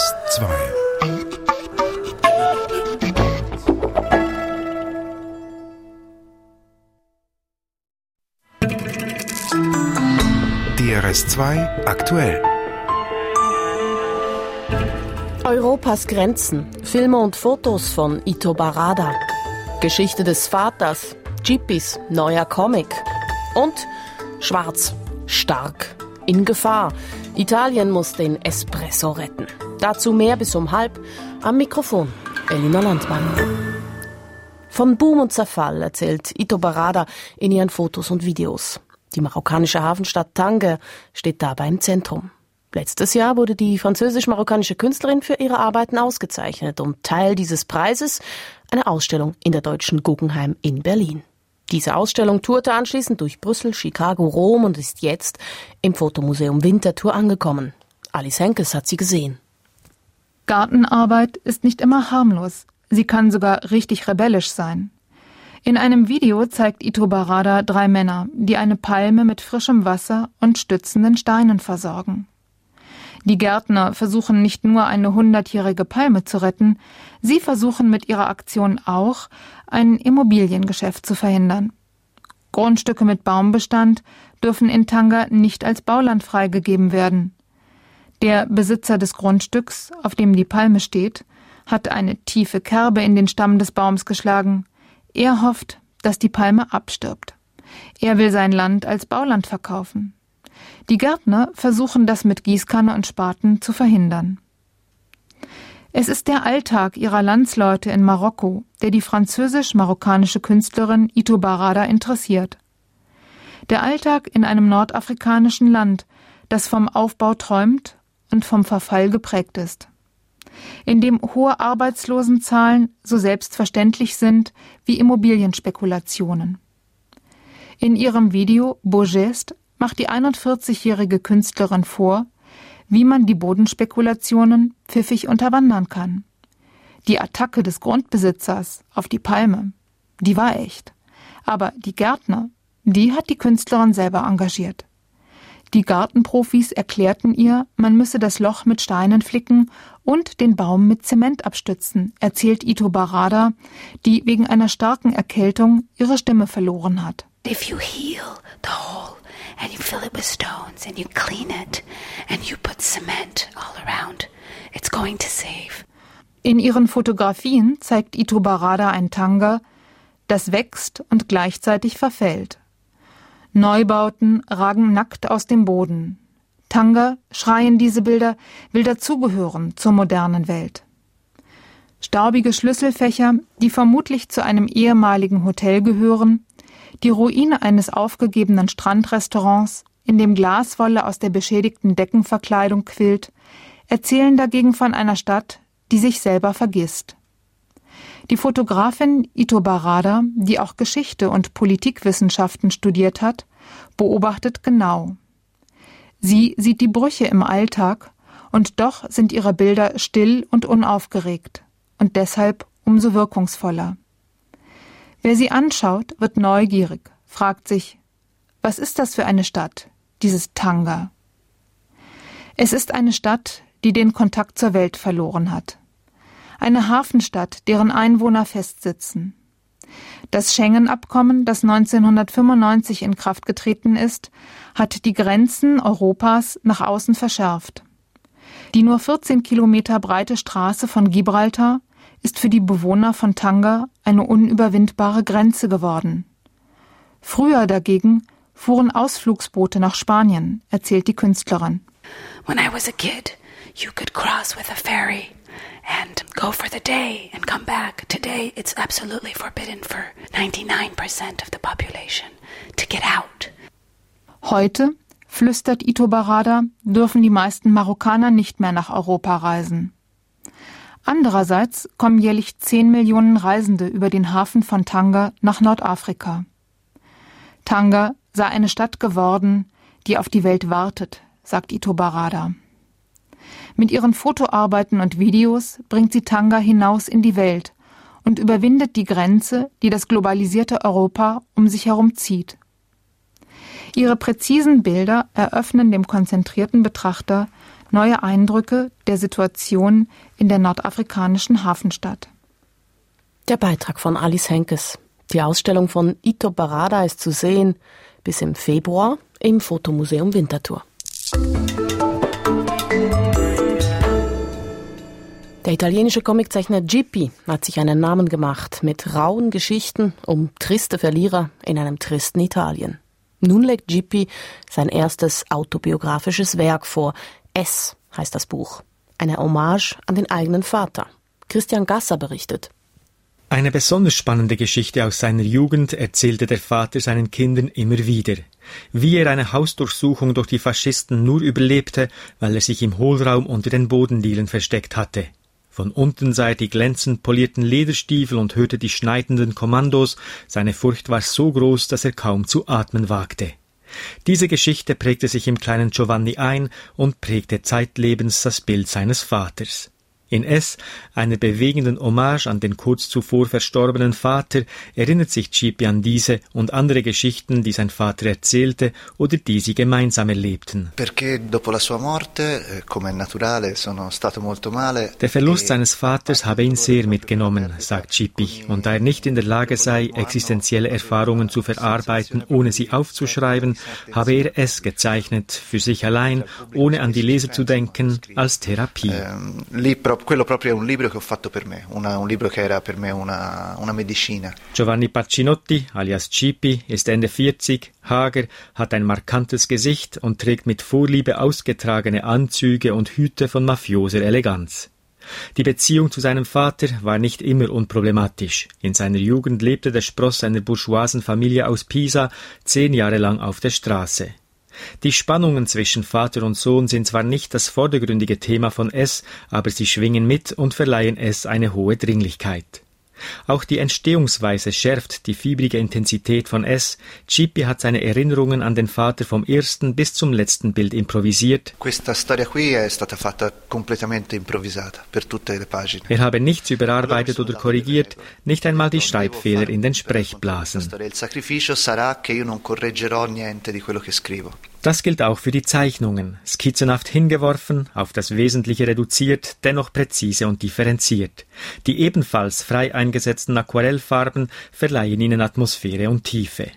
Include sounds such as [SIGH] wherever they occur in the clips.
DRS2 DRS2 aktuell Europas Grenzen, Filme und Fotos von Ito Barada. Geschichte des Vaters, Jeepis, neuer Comic. Und Schwarz, stark, in Gefahr. Italien muss den Espresso retten. Dazu mehr bis um halb. Am Mikrofon Elina Landmann. Von Boom und Zerfall erzählt Ito Barada in ihren Fotos und Videos. Die marokkanische Hafenstadt Tange steht dabei im Zentrum. Letztes Jahr wurde die französisch-marokkanische Künstlerin für ihre Arbeiten ausgezeichnet und Teil dieses Preises eine Ausstellung in der Deutschen Guggenheim in Berlin. Diese Ausstellung tourte anschließend durch Brüssel, Chicago, Rom und ist jetzt im Fotomuseum Winterthur angekommen. Alice Henkes hat sie gesehen. Gartenarbeit ist nicht immer harmlos. Sie kann sogar richtig rebellisch sein. In einem Video zeigt Ito Barada drei Männer, die eine Palme mit frischem Wasser und stützenden Steinen versorgen. Die Gärtner versuchen nicht nur eine hundertjährige Palme zu retten, sie versuchen mit ihrer Aktion auch, ein Immobiliengeschäft zu verhindern. Grundstücke mit Baumbestand dürfen in Tanga nicht als Bauland freigegeben werden. Der Besitzer des Grundstücks, auf dem die Palme steht, hat eine tiefe Kerbe in den Stamm des Baums geschlagen. Er hofft, dass die Palme abstirbt. Er will sein Land als Bauland verkaufen. Die Gärtner versuchen das mit Gießkanne und Spaten zu verhindern. Es ist der Alltag ihrer Landsleute in Marokko, der die französisch-marokkanische Künstlerin Ito Barada interessiert. Der Alltag in einem nordafrikanischen Land, das vom Aufbau träumt und vom Verfall geprägt ist. In dem hohe Arbeitslosenzahlen so selbstverständlich sind wie Immobilienspekulationen. In ihrem Video Beaugest macht die 41-jährige Künstlerin vor, wie man die Bodenspekulationen pfiffig unterwandern kann. Die Attacke des Grundbesitzers auf die Palme, die war echt. Aber die Gärtner, die hat die Künstlerin selber engagiert. Die Gartenprofis erklärten ihr, man müsse das Loch mit Steinen flicken und den Baum mit Zement abstützen, erzählt Ito Barada, die wegen einer starken Erkältung ihre Stimme verloren hat. If you heal the hole and you fill it with stones and you clean it and you put cement all around, it's going to save. In ihren Fotografien zeigt Ito Barada ein Tanga, das wächst und gleichzeitig verfällt. Neubauten ragen nackt aus dem Boden. Tanga, schreien diese Bilder, will dazugehören zur modernen Welt. Staubige Schlüsselfächer, die vermutlich zu einem ehemaligen Hotel gehören, die Ruine eines aufgegebenen Strandrestaurants, in dem Glaswolle aus der beschädigten Deckenverkleidung quillt, erzählen dagegen von einer Stadt, die sich selber vergisst. Die Fotografin Ito Barada, die auch Geschichte und Politikwissenschaften studiert hat, beobachtet genau. Sie sieht die Brüche im Alltag, und doch sind ihre Bilder still und unaufgeregt und deshalb umso wirkungsvoller. Wer sie anschaut, wird neugierig, fragt sich, was ist das für eine Stadt, dieses Tanga? Es ist eine Stadt, die den Kontakt zur Welt verloren hat. Eine Hafenstadt, deren Einwohner festsitzen. Das Schengen-Abkommen, das 1995 in Kraft getreten ist, hat die Grenzen Europas nach außen verschärft. Die nur 14 Kilometer breite Straße von Gibraltar ist für die Bewohner von Tanga eine unüberwindbare Grenze geworden. Früher dagegen fuhren Ausflugsboote nach Spanien, erzählt die Künstlerin. When I was a kid, you could cross with a ferry and go for the day and come back. Today it's absolutely forbidden for 99% of the population to get out. Heute, flüstert Ito Barada, dürfen die meisten Marokkaner nicht mehr nach Europa reisen. Andererseits kommen jährlich 10 Millionen Reisende über den Hafen von Tanga nach Nordafrika. Tanga sei eine Stadt geworden, die auf die Welt wartet, sagt Ito Barada. Mit ihren Fotoarbeiten und Videos bringt sie Tanga hinaus in die Welt und überwindet die Grenze, die das globalisierte Europa um sich herum zieht. Ihre präzisen Bilder eröffnen dem konzentrierten Betrachter Neue Eindrücke der Situation in der nordafrikanischen Hafenstadt. Der Beitrag von Alice Henkes. Die Ausstellung von Ito Barada ist zu sehen bis im Februar im Fotomuseum Winterthur. Der italienische Comiczeichner Gippi hat sich einen Namen gemacht mit rauen Geschichten um triste Verlierer in einem tristen Italien. Nun legt Gippi sein erstes autobiografisches Werk vor. S heißt das Buch. Eine Hommage an den eigenen Vater. Christian Gasser berichtet. Eine besonders spannende Geschichte aus seiner Jugend erzählte der Vater seinen Kindern immer wieder. Wie er eine Hausdurchsuchung durch die Faschisten nur überlebte, weil er sich im Hohlraum unter den Bodendielen versteckt hatte. Von unten sah er die glänzend polierten Lederstiefel und hörte die schneidenden Kommandos. Seine Furcht war so groß, dass er kaum zu atmen wagte. Diese Geschichte prägte sich im kleinen Giovanni ein und prägte zeitlebens das Bild seines Vaters. In S, einer bewegenden Hommage an den kurz zuvor verstorbenen Vater, erinnert sich Cipi an diese und andere Geschichten, die sein Vater erzählte oder die sie gemeinsam erlebten. Eh, der Verlust e seines Vaters habe ihn sehr mitgenommen, sagt Cipi, und da er nicht in der Lage sei, existenzielle Erfahrungen zu verarbeiten, ohne sie aufzuschreiben, habe er es gezeichnet, für sich allein, ohne an die Leser zu denken, als Therapie. Quello proprio è un libro che ho fatto per me, una, un libro che era per me una, una medicina. Giovanni Pacinotti, alias Cipi, ist Ende 40, hager, hat ein markantes Gesicht und trägt mit Vorliebe ausgetragene Anzüge und Hüte von mafioser Eleganz. Die Beziehung zu seinem Vater war nicht immer unproblematisch. In seiner Jugend lebte der Spross einer bourgeoisen Familie aus Pisa zehn Jahre lang auf der Straße. Die Spannungen zwischen Vater und Sohn sind zwar nicht das vordergründige Thema von S, aber sie schwingen mit und verleihen es eine hohe Dringlichkeit. Auch die Entstehungsweise schärft die fiebrige Intensität von S. Cipi hat seine Erinnerungen an den Vater vom ersten bis zum letzten Bild improvisiert. Er habe nichts überarbeitet oder korrigiert, nicht einmal die Schreibfehler in den Sprechblasen. Das gilt auch für die Zeichnungen, skizzenhaft hingeworfen, auf das Wesentliche reduziert, dennoch präzise und differenziert. Die ebenfalls frei eingesetzten Aquarellfarben verleihen ihnen Atmosphäre und Tiefe.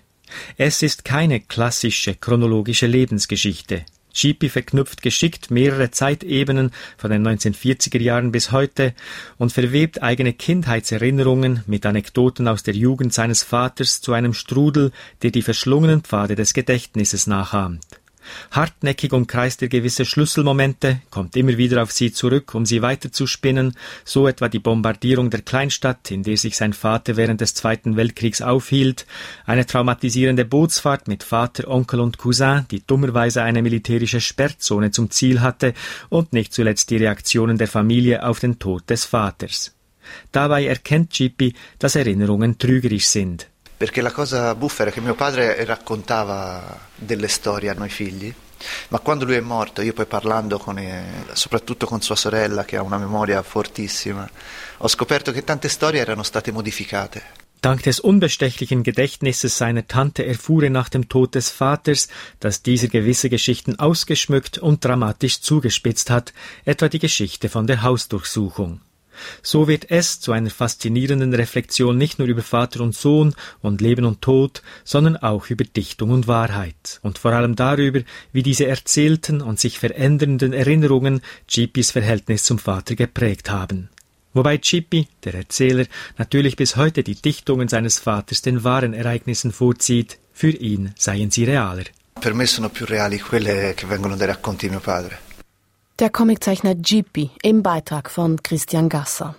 Es ist keine klassische chronologische Lebensgeschichte. Chipi verknüpft geschickt mehrere Zeitebenen von den 1940er Jahren bis heute und verwebt eigene Kindheitserinnerungen mit Anekdoten aus der Jugend seines Vaters zu einem Strudel, der die verschlungenen Pfade des Gedächtnisses nachahmt. Hartnäckig umkreist er gewisse Schlüsselmomente, kommt immer wieder auf sie zurück, um sie weiterzuspinnen, so etwa die Bombardierung der Kleinstadt, in der sich sein Vater während des Zweiten Weltkriegs aufhielt, eine traumatisierende Bootsfahrt mit Vater, Onkel und Cousin, die dummerweise eine militärische Sperrzone zum Ziel hatte, und nicht zuletzt die Reaktionen der Familie auf den Tod des Vaters. Dabei erkennt Chippy, dass Erinnerungen trügerisch sind. Perché la cosa buffa era che mio padre raccontava delle storie a noi figli, ma quando lui è morto, io poi parlando con, eh, soprattutto con sua sorella che ha una memoria fortissima, ho scoperto che tante storie erano state modificate. Dank des unbestechlichen Gedächtnisses seiner Tante erfuhr er nach dem Tod des Vaters, dass dieser gewisse Geschichten ausgeschmückt und dramatisch zugespitzt hat, etwa die Geschichte von der Hausdurchsuchung. So wird es zu einer faszinierenden Reflexion nicht nur über Vater und Sohn und Leben und Tod, sondern auch über Dichtung und Wahrheit und vor allem darüber, wie diese erzählten und sich verändernden Erinnerungen Chippys Verhältnis zum Vater geprägt haben. Wobei Chippy, der Erzähler, natürlich bis heute die Dichtungen seines Vaters den wahren Ereignissen vorzieht, für ihn seien sie realer. Per me sono più reali quelle che vengono dai racconti di mio padre. Der Comiczeichner Jeepy im Beitrag von Christian Gasser.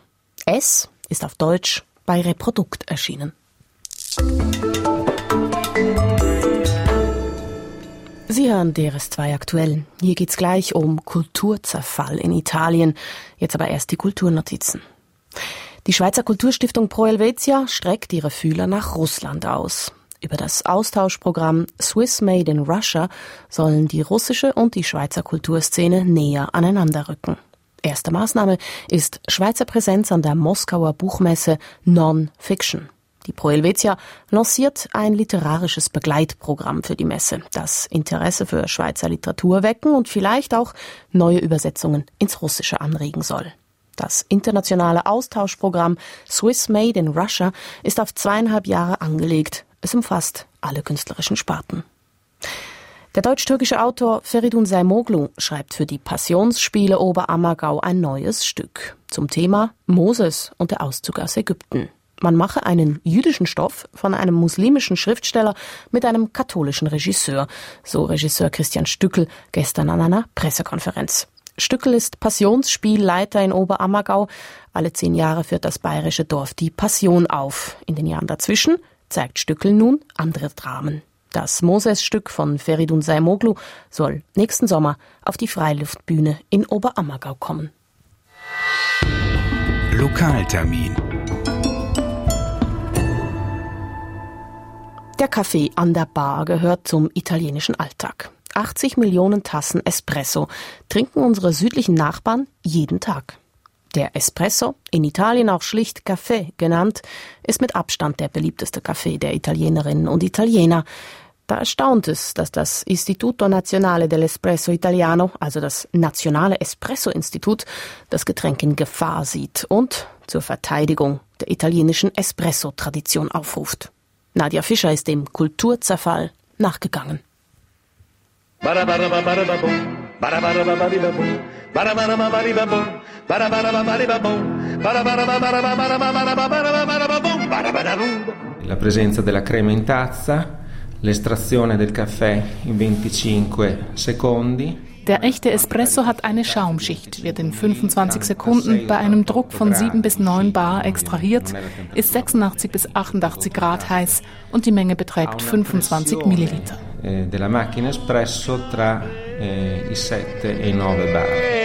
Es ist auf Deutsch bei Reprodukt erschienen. Sie hören DRS2 aktuell. Hier geht's gleich um Kulturzerfall in Italien. Jetzt aber erst die Kulturnotizen. Die Schweizer Kulturstiftung Pro Helvetia streckt ihre Fühler nach Russland aus. Über das Austauschprogramm Swiss Made in Russia sollen die russische und die Schweizer Kulturszene näher aneinanderrücken. Erste Maßnahme ist Schweizer Präsenz an der Moskauer Buchmesse Non-Fiction. Die Pro Helvetia lanciert ein literarisches Begleitprogramm für die Messe, das Interesse für Schweizer Literatur wecken und vielleicht auch neue Übersetzungen ins Russische anregen soll. Das internationale Austauschprogramm Swiss Made in Russia ist auf zweieinhalb Jahre angelegt. Es umfasst alle künstlerischen Sparten. Der deutsch-türkische Autor Feridun Saimoglu schreibt für die Passionsspiele Oberammergau ein neues Stück zum Thema Moses und der Auszug aus Ägypten. Man mache einen jüdischen Stoff von einem muslimischen Schriftsteller mit einem katholischen Regisseur, so Regisseur Christian Stückel gestern an einer Pressekonferenz. Stückel ist Passionsspielleiter in Oberammergau. Alle zehn Jahre führt das bayerische Dorf die Passion auf. In den Jahren dazwischen zeigt Stückel nun andere Dramen. Das Moses-Stück von Feridun Saimoglu soll nächsten Sommer auf die Freiluftbühne in Oberammergau kommen. Lokaltermin Der Kaffee an der Bar gehört zum italienischen Alltag. 80 Millionen Tassen Espresso trinken unsere südlichen Nachbarn jeden Tag. Der Espresso, in Italien auch schlicht Kaffee genannt, ist mit Abstand der beliebteste Kaffee der Italienerinnen und Italiener. Da erstaunt es, dass das Istituto Nazionale dell'Espresso Italiano, also das Nationale Espresso-Institut, das Getränk in Gefahr sieht und zur Verteidigung der italienischen Espresso-Tradition aufruft. Nadja Fischer ist dem Kulturzerfall nachgegangen. La presenza della crema in tazza l'estrazione del caffè in 25 secondi. Der echte Espresso hat eine Schaumschicht, wird in 25 Sekunden bei einem Druck von 7 bis 9 Bar extrahiert, ist 86 bis 88 Grad heiß und die Menge beträgt 25 Milliliter. Della macchina espresso tra eh, i 7 e i 9 bar.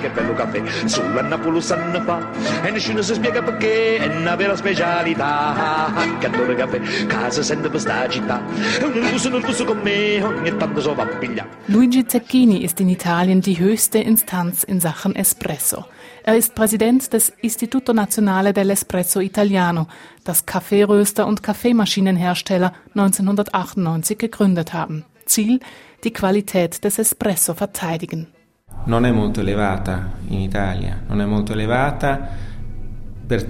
che bello caffè, solo a Napoli sanno fa e nessuno si spiega perché è una vera specialità. Che adoro caffè, casa sente questa città, nervoso nervoso con me, ogni tanto so va a pigliare. Luigi Zecchini ist in Italien die höchste Instanz in Sachen Espresso. Er ist Präsident des Istituto Nazionale dell'Espresso Italiano, das Kaffeeröster und Kaffeemaschinenhersteller 1998 gegründet haben. Ziel, die Qualität des Espresso verteidigen. non è molto elevata in Italia, non è molto elevata e.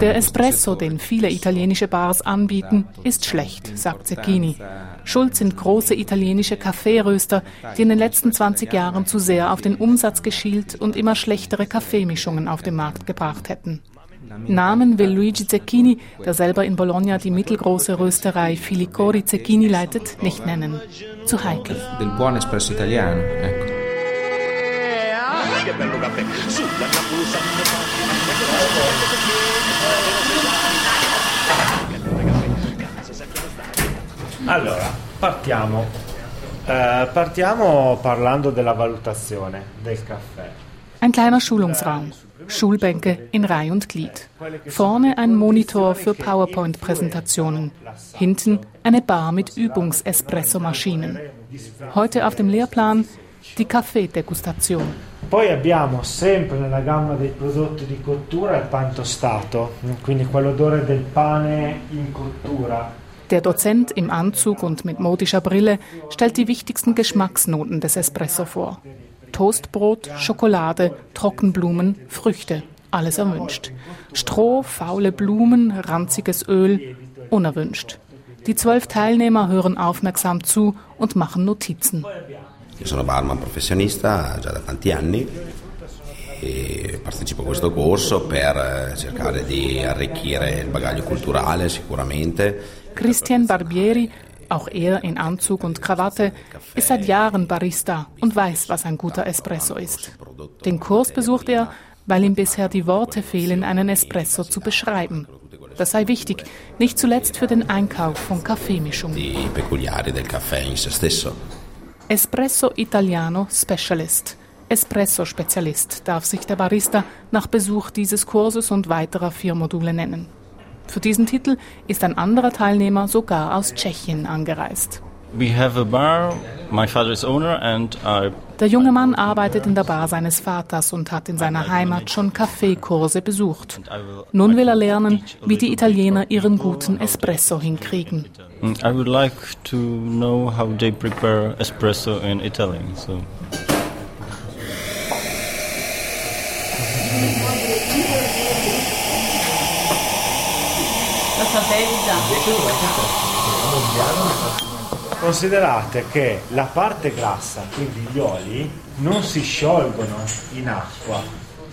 Der Espresso, den viele italienische Bars anbieten, ist schlecht, sagt Zecchini. Schuld sind große italienische Kaffeeröster, die in den letzten 20 Jahren zu sehr auf den Umsatz geschielt und immer schlechtere Kaffeemischungen auf den Markt gebracht hätten. Namen will Luigi Zecchini, der selber in Bologna die mittelgroße Rösterei Filicori Zecchini leitet, nicht nennen. Zu heikel. Del buon espresso italiano, ecco. Allora, partiamo. Eh, partiamo parlando della valutazione del caffè. Ein kleiner Schulungsraum. Schulbänke in Reih und Glied. Vorne ein Monitor für PowerPoint-Präsentationen. Hinten eine Bar mit Übungs-Espresso-Maschinen. Heute auf dem Lehrplan die Kaffeedegustation. Poi abbiamo sempre nella gamma dei prodotti di cottura il pan tostato, quindi quell'odore del pane in cottura. Der Dozent im Anzug und mit modischer Brille stellt die wichtigsten Geschmacksnoten des Espresso vor. Toastbrot, Schokolade, Trockenblumen, Früchte, alles erwünscht. Stroh, faule Blumen, ranziges Öl, unerwünscht. Die zwölf Teilnehmer hören aufmerksam zu und machen Notizen. Io sono barman professionista già da tanti anni e partecipo a questo corso per eh, cercare di arricchire il bagaglio culturale sicuramente. Christian Barbieri auch er in Anzug und Krawatte ist seit Jahren Barista und weiß, was ein guter Espresso ist. Den Kurs besucht er, weil ihm bisher die Worte fehlen, einen Espresso zu beschreiben. Das sei wichtig, nicht zuletzt für den Einkauf von Kaffeemischungen. Espresso Italiano Specialist. Espresso-Spezialist darf sich der Barista nach Besuch dieses Kurses und weiterer vier Module nennen. Für diesen Titel ist ein anderer Teilnehmer sogar aus Tschechien angereist. Der junge Mann arbeitet in der Bar seines Vaters und hat in seiner Heimat schon Kaffeekurse besucht. Nun will er lernen, wie die Italiener ihren guten Espresso hinkriegen. I would like to know how they prepare espresso in Italy. So. Considerate che la parte grassa, quindi gli oli, non si sciolgono in acqua.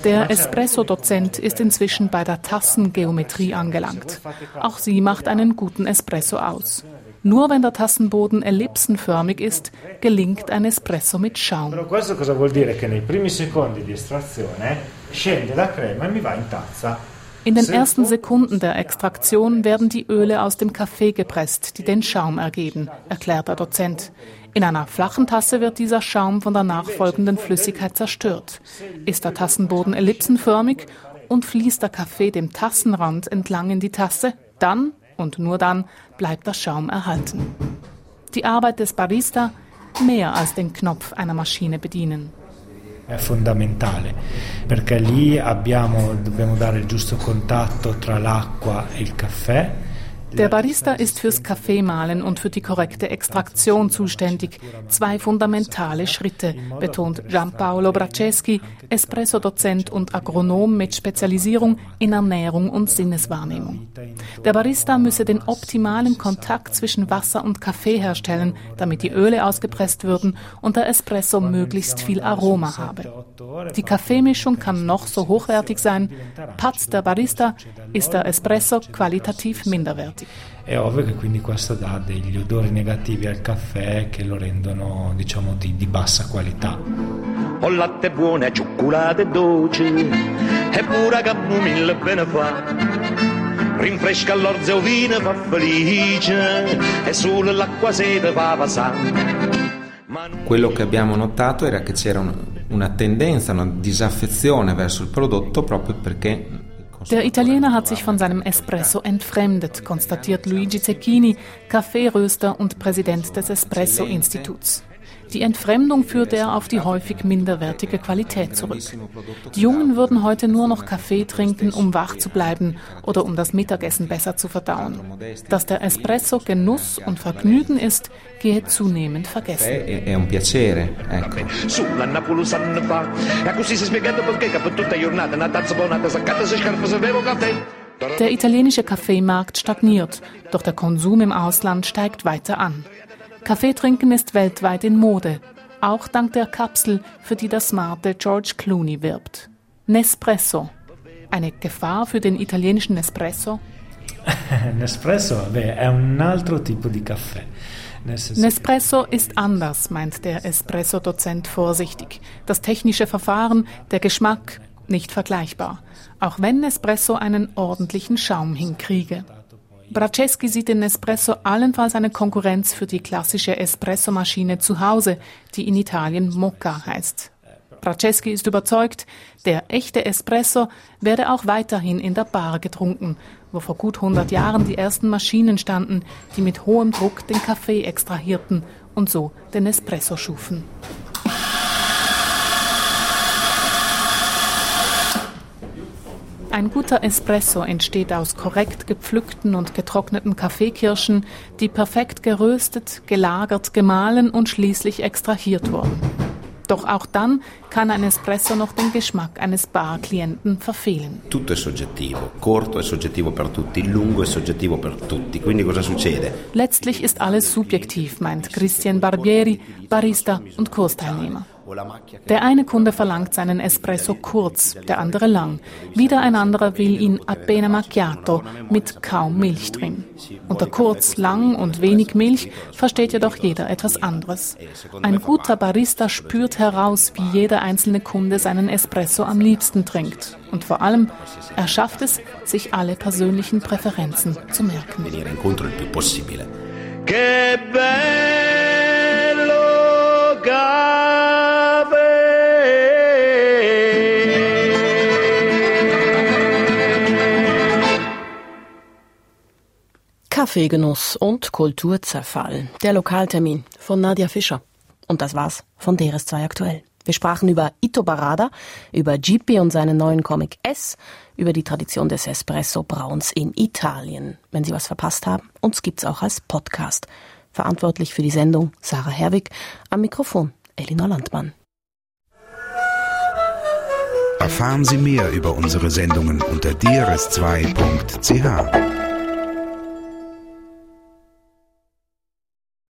Der Espresso-Dozent ist inzwischen bei der Tassengeometrie angelangt. Auch sie macht einen guten Espresso aus. Nur wenn der Tassenboden ellipsenförmig ist, gelingt ein Espresso mit Schaum. Questo cosa vuol dire? Che nei primi secondi di estrazione scende la crema e mi va in tazza. In den ersten Sekunden der Extraktion werden die Öle aus dem Kaffee gepresst, die den Schaum ergeben, erklärt der Dozent. In einer flachen Tasse wird dieser Schaum von der nachfolgenden Flüssigkeit zerstört. Ist der Tassenboden ellipsenförmig und fließt der Kaffee dem Tassenrand entlang in die Tasse, dann und nur dann bleibt der Schaum erhalten. Die Arbeit des Barista mehr als den Knopf einer Maschine bedienen. È fondamentale perché lì abbiamo, dobbiamo dare il giusto contatto tra l'acqua e il caffè Der Barista ist fürs Kaffeemahlen und für die korrekte Extraktion zuständig. Zwei fundamentale Schritte, betont Gianpaolo Bracceschi, Espresso-Dozent und Agronom mit Spezialisierung in Ernährung und Sinneswahrnehmung. Der Barista müsse den optimalen Kontakt zwischen Wasser und Kaffee herstellen, damit die Öle ausgepresst würden und der Espresso möglichst viel Aroma habe. Die Kaffeemischung kann noch so hochwertig sein, patzt der Barista, ist der Espresso qualitativ minderwertig. È ovvio che quindi questo dà degli odori negativi al caffè che lo rendono diciamo di, di bassa qualità. Ho latte buono e cioccolato dolce e pure camomilla bene fa. Rinfresca l'orzo e vino fa felice e solo l'acqua sete fa passare. Quello che abbiamo notato era che c'era una, una tendenza, una disaffezione verso il prodotto proprio perché Der Italiener hat sich von seinem Espresso entfremdet, konstatiert Luigi Zecchini, Kaffeeröster und Präsident des Espresso-Instituts. Die Entfremdung führte er auf die häufig minderwertige Qualität zurück. Die Jungen würden heute nur noch Kaffee trinken, um wach zu bleiben oder um das Mittagessen besser zu verdauen. Dass der Espresso Genuss und Vergnügen ist, gehe zunehmend vergessen. Der italienische Kaffeemarkt stagniert, doch der Konsum im Ausland steigt weiter an. Kaffeetrinken ist weltweit in Mode, auch dank der Kapsel, für die der smarte George Clooney wirbt. Nespresso. Eine Gefahr für den italienischen Nespresso? [LAUGHS] Nespresso beh, è un altro tipo di caffè. Nespresso ist anders, meint der Espresso-Dozent vorsichtig. Das technische Verfahren, der Geschmack, nicht vergleichbar. Auch wenn Nespresso einen ordentlichen Schaum hinkriege. Bracceschi sieht in Nespresso allenfalls eine Konkurrenz für die klassische Espresso-Maschine zu Hause, die in Italien Mocca heißt. Bracceschi ist überzeugt, der echte Espresso werde auch weiterhin in der Bar getrunken, wo vor gut 100 Jahren die ersten Maschinen standen, die mit hohem Druck den Kaffee extrahierten und so den Espresso schufen. Ein guter Espresso entsteht aus korrekt gepflückten und getrockneten Kaffeekirschen, die perfekt geröstet, gelagert, gemahlen und schließlich extrahiert wurden. Doch auch dann kann ein Espresso noch den Geschmack eines Barklienten verfehlen. Tutto è soggettivo, corto è soggettivo per tutti, lungo è soggettivo per tutti. Quindi cosa succede? Letztlich ist alles subjektiv, meint Christian Barbieri, Barista und Kursteilnehmer. Der eine Kunde verlangt seinen Espresso kurz, der andere lang. Wieder ein anderer will ihn appena macchiato mit kaum Milch drin. Unter kurz, lang und wenig Milch versteht jedoch jeder etwas anderes. Ein guter Barista spürt heraus, wie jeder einzelne Kunde seinen Espresso am liebsten trinkt. Und vor allem, er schafft es, sich alle persönlichen Präferenzen zu merken. Che bello Kaffeegenuss und Kulturzerfall. Der Lokaltermin von Nadja Fischer. Und das war's von DRS2 aktuell. Wir sprachen über Ito Barada, über Gipi und seinen neuen Comic S, über die Tradition des Espresso-Brauns in Italien. Wenn Sie was verpasst haben, uns gibt's auch als Podcast. Verantwortlich für die Sendung Sarah Herwig, am Mikrofon Elinor Landmann. Erfahren Sie mehr über unsere Sendungen unter drs2.ch.